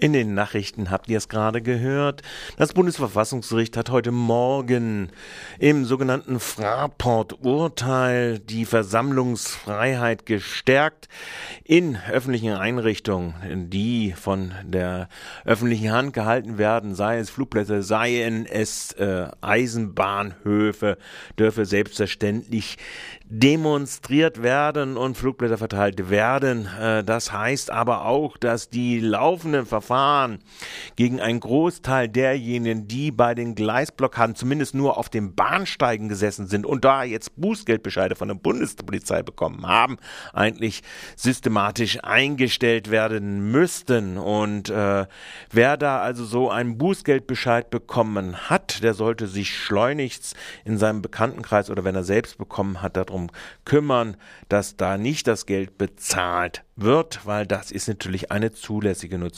In den Nachrichten habt ihr es gerade gehört. Das Bundesverfassungsgericht hat heute Morgen im sogenannten Fraport-Urteil die Versammlungsfreiheit gestärkt in öffentlichen Einrichtungen, die von der öffentlichen Hand gehalten werden, sei es Flugplätze, seien es äh, Eisenbahnhöfe, dürfe selbstverständlich demonstriert werden und Flugblätter verteilt werden. Äh, das heißt aber auch, dass die laufenden Verfahren Verfahren gegen einen Großteil derjenigen, die bei den Gleisblockaden zumindest nur auf den Bahnsteigen gesessen sind und da jetzt Bußgeldbescheide von der Bundespolizei bekommen haben, eigentlich systematisch eingestellt werden müssten. Und äh, wer da also so einen Bußgeldbescheid bekommen hat, der sollte sich schleunigst in seinem Bekanntenkreis oder wenn er selbst bekommen hat, darum kümmern, dass da nicht das Geld bezahlt wird, weil das ist natürlich eine zulässige Nutzung